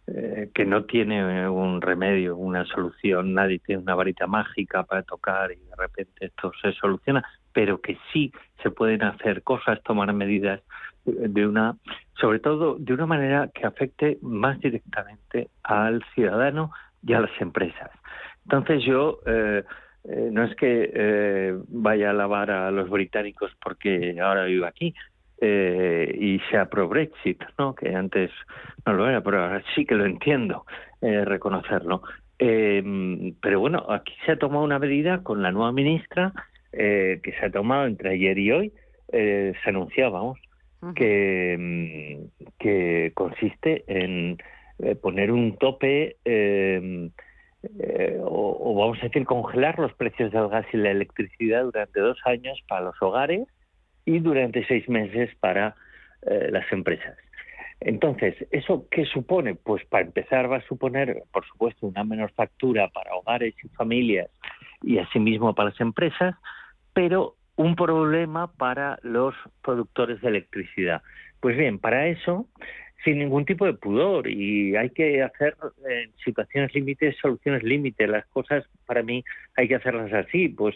O: eh, que no tiene un remedio, una solución, nadie tiene una varita mágica para tocar y de repente esto se soluciona, pero que sí se pueden hacer cosas, tomar medidas de una, sobre todo de una manera que afecte más directamente al ciudadano y a las empresas. Entonces yo eh, eh, no es que eh, vaya a alabar a los británicos porque ahora vivo aquí eh, y pro Brexit, ¿no? que antes no lo era, pero ahora sí que lo entiendo, reconocerlo. pero bueno, aquí se ha tomado una medida con la nueva ministra que se ha tomado entre ayer y hoy, se anunciaba, vamos, que, mm, que consiste en poner un tope eh, o, vamos a decir congelar los precios del gas y la electricidad durante dos años para los hogares y durante seis meses para eh, las empresas. Entonces, ¿eso qué supone? Pues para empezar va a suponer, por supuesto, una menor factura para hogares y familias y asimismo para las empresas, pero un problema para los productores de electricidad. Pues bien, para eso sin ningún tipo de pudor y hay que hacer en situaciones límites soluciones límites. Las cosas para mí hay que hacerlas así. Pues,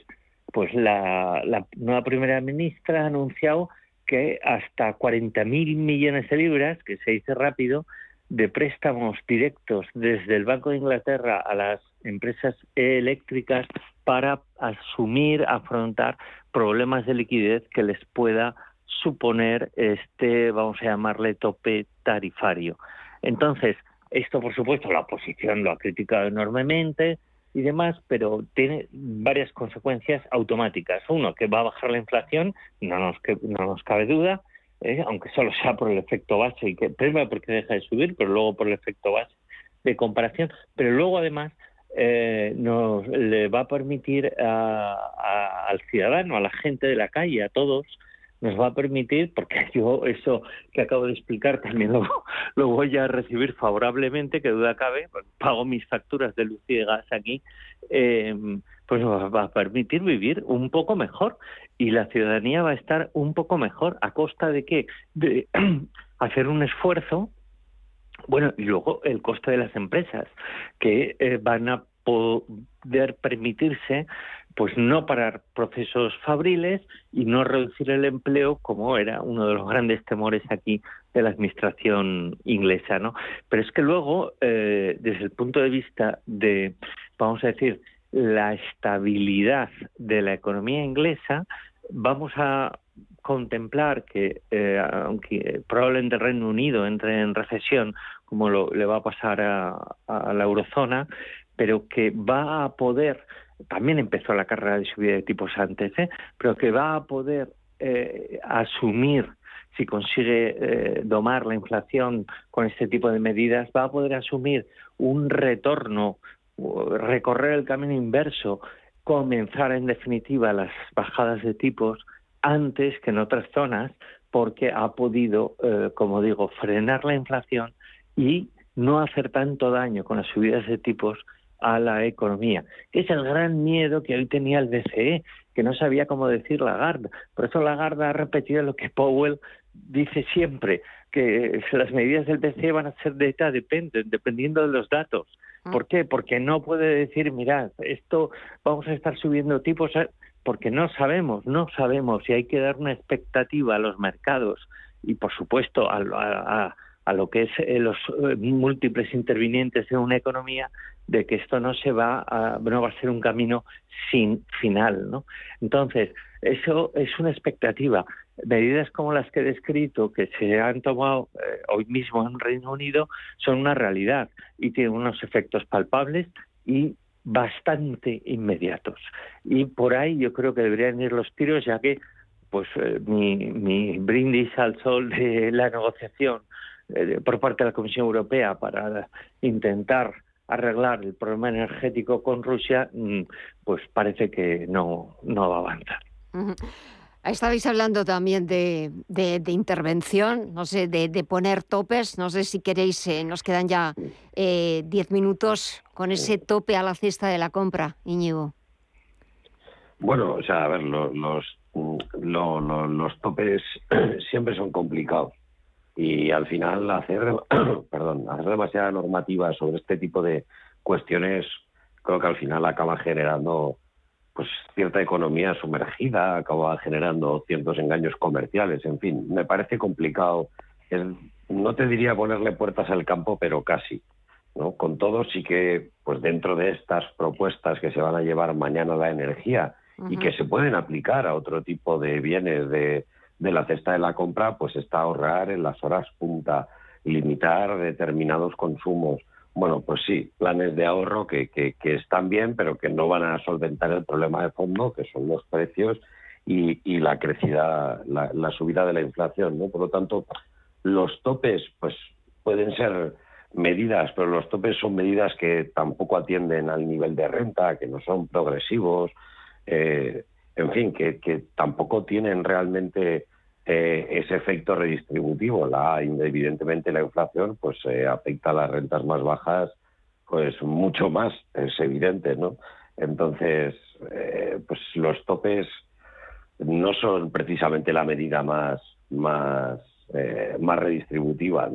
O: pues la, nueva primera ministra ha anunciado que hasta 40.000 millones de libras, que se dice rápido, de préstamos directos desde el Banco de Inglaterra a las empresas eléctricas para asumir, afrontar problemas de liquidez que les pueda suponer este, vamos a llamarle, tope tarifario. Entonces, esto, por supuesto, la oposición lo ha criticado enormemente y demás, pero tiene varias consecuencias automáticas. Uno, que va a bajar la inflación, no nos, no nos cabe duda, ¿eh? aunque solo sea por el efecto base, y que primero porque deja de subir, pero luego por el efecto base de comparación, pero luego además eh, nos le va a permitir al ciudadano, a la gente de la calle, a todos, nos va a permitir, porque yo eso que acabo de explicar también lo, voy a recibir favorablemente, que duda cabe, pago mis facturas de luz y de gas aquí, eh, pues nos va a permitir vivir un poco mejor y la ciudadanía va a estar un poco mejor a costa de qué? De hacer un esfuerzo, bueno, y luego el coste de las empresas, que eh, van a poder permitirse pues no parar procesos fabriles y no reducir el empleo como era uno de los grandes temores aquí de la administración inglesa, ¿no? Pero es que luego, eh, desde el punto de vista de, vamos a decir, la estabilidad de la economía inglesa, vamos a contemplar que, eh, aunque probablemente el Reino Unido entre en recesión, como lo, le va a pasar a, a la eurozona, pero que va a poder también empezó la carrera de subida de tipos antes, ¿eh? pero que va a poder eh, asumir, si consigue eh, domar la inflación con este tipo de medidas, va a poder asumir un retorno, recorrer el camino inverso, comenzar en definitiva las bajadas de tipos antes que en otras zonas, porque ha podido, como digo, frenar la inflación y no hacer tanto daño con las subidas de tipos a la economía. Es el gran miedo que hoy tenía el BCE, que no sabía cómo decir Lagarde. Por eso Lagarde ha repetido lo que Powell dice siempre, que las medidas del BCE van a ser de data dependen, dependiendo de los datos.
A: Mm.
O: ¿Por qué? Porque no puede decir, mirad, esto vamos a estar subiendo tipos, eh, porque no sabemos, no sabemos y hay que dar una expectativa a los mercados y, por supuesto, a, a, a lo que es eh, los eh, múltiples intervinientes en una economía de que esto no se va a, no va a ser un camino sin final, ¿no? Entonces, eso es una expectativa. Medidas como las que he descrito, que se han tomado eh, hoy mismo en Reino Unido, son una realidad y tienen unos efectos palpables y bastante inmediatos. Y por ahí yo creo que deberían ir los tiros, ya que pues eh, mi, mi brindis al sol de la negociación eh, por parte de la Comisión Europea para intentar arreglar el problema energético con Rusia, mm, pues parece que no, no va a avanzar.
A: Estabais hablando también de, de- de intervención, no sé, de, de poner topes. No sé si queréis, eh, nos quedan ya eh, diez minutos con ese tope a la cesta de la compra, Íñigo.
N: Bueno, o sea, a ver, lo- los, mm, lo- lo- los topes siempre son complicados y al final hacer, perdón, hacer demasiada normativa sobre este tipo de cuestiones creo que al final acaba generando pues cierta economía sumergida, acaba generando ciertos engaños comerciales, en fin, me parece complicado. Es- no te diría ponerle puertas al campo, pero casi. ¿no? Con todo, sí que pues dentro de estas propuestas que se van a llevar mañana la energía y que se pueden aplicar a otro tipo de bienes de, de la cesta de la compra, pues está ahorrar en las horas punta, limitar determinados consumos. Bueno, pues sí, planes de ahorro que, que, están bien, pero que no van a solventar el problema de fondo, que son los precios y, y la crecida, la, la subida de la inflación. ¿no? Por lo tanto, los topes, pues pueden ser medidas, pero los topes son medidas que tampoco atienden al nivel de renta, que no son progresivos, eh, en fin, que, que tampoco tienen realmente ese efecto redistributivo. La, evidentemente la inflación pues eh, afecta a las rentas más bajas pues mucho más, es evidente, ¿no? Entonces, eh, pues los topes no son precisamente la medida más más eh, más redistributiva,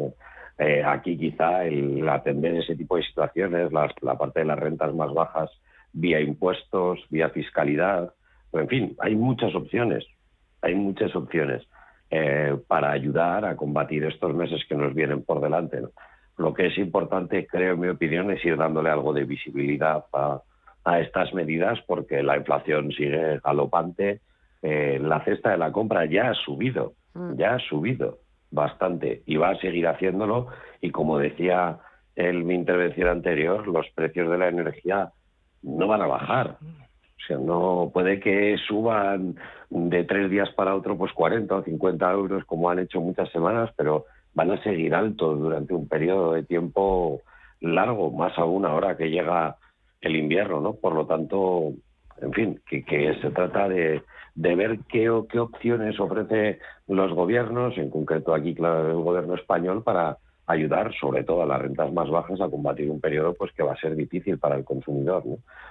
N: aquí quizá el atender ese tipo de situaciones, las- la parte de las rentas más bajas vía impuestos, vía fiscalidad, en fin, hay muchas opciones, hay muchas opciones eh, para ayudar a combatir estos meses que nos vienen por delante. ¿no? Lo que es importante, creo, en mi opinión, es ir dándole algo de visibilidad a, a estas medidas porque la inflación sigue galopante, eh, la cesta de la compra ya ha subido, ya ha subido bastante y va a seguir haciéndolo y como decía en mi intervención anterior, los precios de la energía no van a bajar. O sea, no puede que suban de tres días para otro pues 40 o 50 euros como han hecho muchas semanas, pero van a seguir altos durante un periodo de tiempo largo, más aún ahora que llega el invierno, ¿no? Por lo tanto, en fin, que, que se trata de, ver qué, qué opciones ofrece los gobiernos, en concreto aquí claro, el gobierno español, para ayudar sobre todo a las rentas más bajas a combatir un periodo pues que va a ser difícil para el consumidor.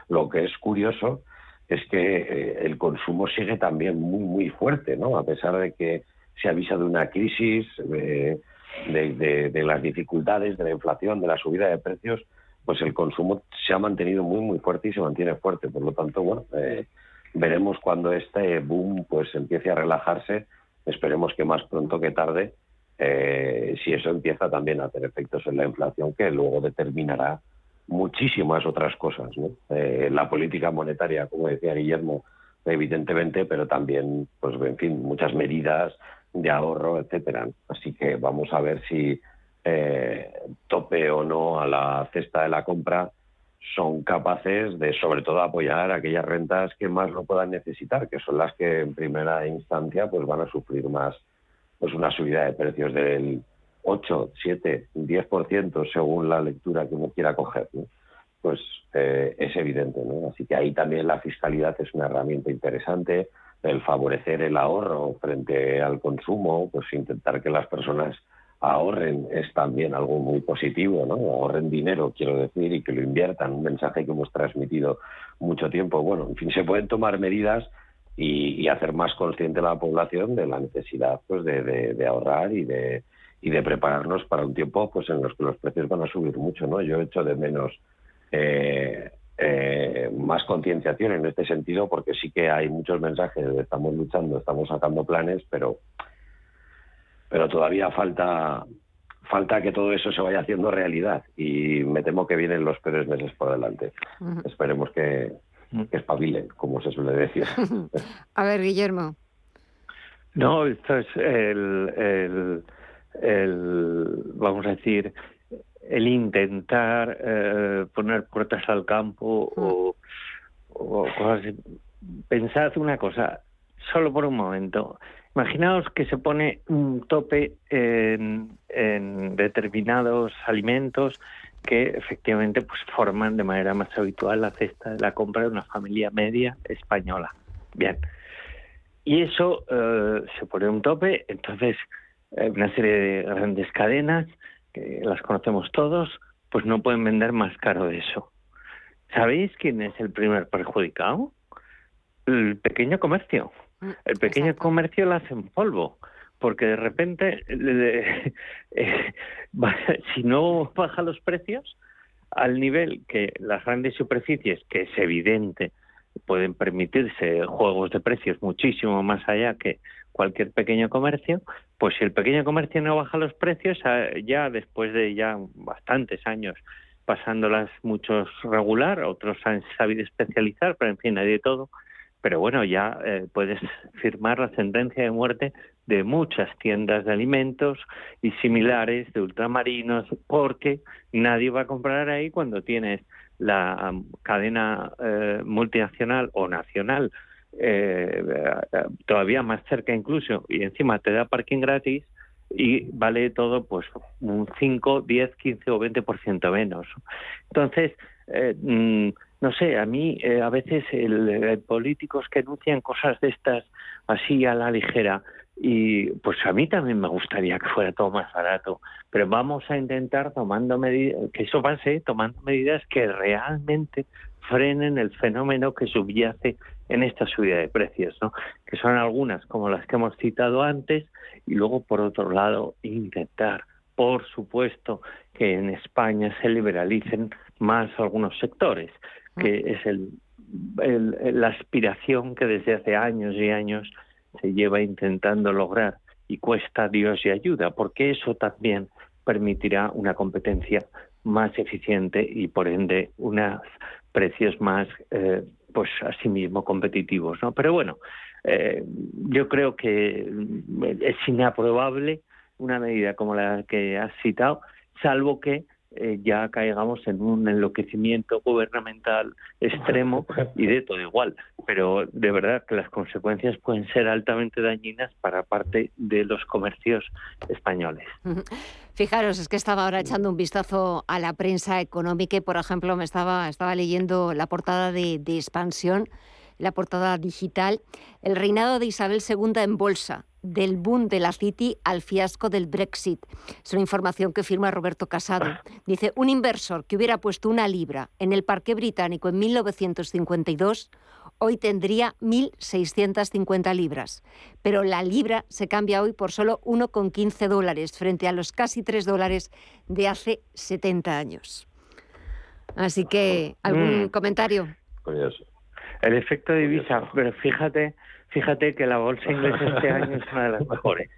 N: Lo que es curioso es que eh, el consumo sigue también muy muy fuerte, ¿no? A pesar de que se avisa de una crisis, de, de- de las dificultades, de la inflación, de la subida de precios, pues el consumo se ha mantenido muy muy fuerte y se mantiene fuerte. Por lo tanto, bueno, eh, veremos cuando este boom pues empiece a relajarse. Esperemos que más pronto que tarde, eh, si eso empieza también a tener efectos en la inflación, que luego determinará muchísimas otras cosas. ¿no? Eh, la política monetaria, como decía Guillermo, evidentemente, pero también, pues, en fin, muchas medidas de ahorro, etcétera. Así que vamos a ver si eh, tope o no a la cesta de la compra son capaces de, sobre todo, apoyar aquellas rentas que más lo puedan necesitar, que son las que en primera instancia pues van a sufrir más pues una subida de precios del 8, 7, 10% según la lectura que uno quiera coger. Pues eh, es evidente. ¿no? Así que ahí también la fiscalidad es una herramienta interesante, el favorecer el ahorro frente al consumo, pues intentar que las personas ahorren es también algo muy positivo, ¿no? Ahorren dinero, quiero decir, y que lo inviertan, un mensaje que hemos transmitido mucho tiempo. Bueno, en fin, se pueden tomar medidas y, hacer más consciente a la población de la necesidad pues de ahorrar y de y de prepararnos para un tiempo pues en los que los precios van a subir mucho no yo echo de menos eh, eh, más concienciación en este sentido porque sí que hay muchos mensajes de estamos luchando estamos sacando planes pero pero todavía falta falta que todo eso se vaya haciendo realidad. Y me temo que vienen los peores meses por delante. Esperemos que, que espabilen como se suele decir.
A: A ver, Guillermo.
O: No, esto es el, el, el, vamos a decir, el intentar eh, poner puertas al campo o, o cosas así. Pensad una cosa, solo por un momento. Imaginaos que se pone un tope en, en determinados alimentos que efectivamente pues forman de manera más habitual la cesta de la compra de una familia media española. Bien. Y eso eh, se pone un tope, entonces una serie de grandes cadenas, que las conocemos todos, pues no pueden vender más caro de eso. ¿Sabéis quién es el primer perjudicado? El pequeño comercio. El pequeño comercio lo hace en polvo, porque de repente, eh, si no baja los precios al nivel que las grandes superficies, que es evidente, pueden permitirse juegos de precios muchísimo más allá que cualquier pequeño comercio, pues si el pequeño comercio no baja los precios, ah, ya después de ya bastantes años pasándolas muchos regular, otros han sabido especializar, pero en fin, hay de todo. Pero bueno, ya eh, puedes firmar la sentencia de muerte de muchas tiendas de alimentos y similares de ultramarinos, porque nadie va a comprar ahí cuando tienes la cadena eh, multinacional o nacional eh, todavía más cerca incluso y encima te da parking gratis y vale todo pues un 5, 10, 15 o 20% menos. Entonces, eh, mm, no sé, a mí eh, a veces el, eh, políticos que anuncian cosas de estas así a la ligera y pues a mí también me gustaría que fuera todo más barato, pero vamos a intentar tomando medidas, que eso pase, tomando medidas que realmente frenen el fenómeno que subyace en esta subida de precios, ¿no? que son algunas como las que hemos citado antes y luego por otro lado intentar, por supuesto, que en España se liberalicen más algunos sectores, que es el, el- la aspiración que desde hace años y años se lleva intentando lograr y cuesta Dios y ayuda, porque eso también permitirá una competencia más eficiente y por ende unos precios más eh, pues asimismo competitivos no pero bueno eh, yo creo que mm, es inaprobable una medida como la que has citado salvo que eh, ya caigamos en un enloquecimiento gubernamental extremo y de todo igual. Pero de verdad que las consecuencias pueden ser altamente dañinas para parte de los comercios españoles.
A: Fijaros, es que estaba ahora echando un vistazo a la prensa económica y, por ejemplo, me estaba, estaba leyendo la portada de, de Expansión, la portada digital, el reinado de Isabel II en bolsa, del boom de la City al fiasco del Brexit. Es una información que firma Roberto Casado. Dice, un inversor que hubiera puesto una libra en el parque británico en 1952 hoy tendría 1.650 libras, pero la libra se cambia hoy por solo 1,15 dólares frente a los casi 3 dólares de hace 70 años. Así que, ¿algún
O: Mm.
A: comentario?
N: Curioso.
O: El efecto divisa, pero fíjate, fíjate que la bolsa inglesa este año es una de las mejores.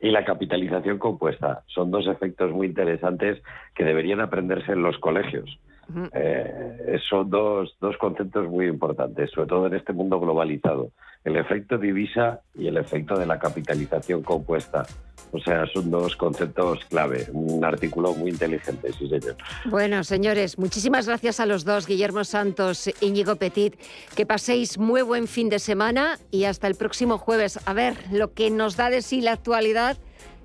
N: y la capitalización compuesta. Son dos efectos muy interesantes que deberían aprenderse en los colegios. Eh, son dos, dos conceptos muy importantes, sobre todo en este mundo globalizado. El efecto divisa y el efecto de la capitalización compuesta. O sea, son dos conceptos clave. Un artículo muy inteligente, sí, señor.
A: Bueno, señores, muchísimas gracias a los dos, Guillermo Santos, Íñigo Petit. Que paséis muy buen fin de semana y hasta el próximo jueves. A ver lo que nos da de sí la actualidad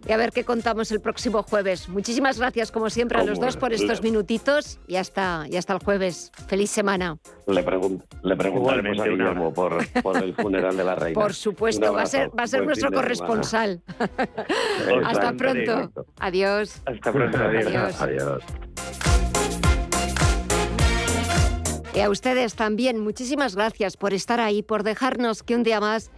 A: y a ver qué contamos el próximo jueves. Muchísimas gracias, como siempre, a los
N: Como
A: dos por estos minutitos y hasta, y hasta el jueves. Feliz semana.
N: Le, pregun- le preguntaremos a
O: Igualmente, una-
N: Guillermo por, por el funeral de la reina.
A: Por supuesto, va a ser, va a ser nuestro corresponsal. hasta pronto. Adiós.
O: Hasta pronto, adiós.
A: Adiós.
N: Adiós.
A: Y a ustedes también, muchísimas gracias por estar ahí, por dejarnos que un día más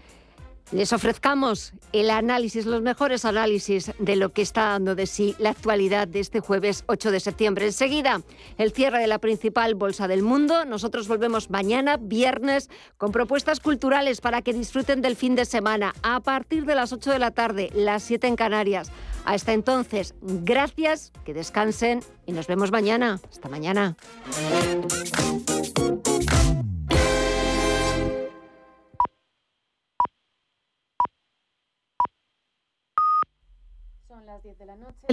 A: les ofrezcamos el análisis, los mejores análisis de lo que está dando de sí la actualidad de este jueves 8 de septiembre. Enseguida, el cierre de la principal bolsa del mundo. Nosotros volvemos mañana, viernes, con propuestas culturales para que disfruten del fin de semana a partir de las 8 de la tarde, las 7 en Canarias. Hasta entonces, gracias, que descansen y nos vemos mañana. Hasta mañana.
D: De la noche.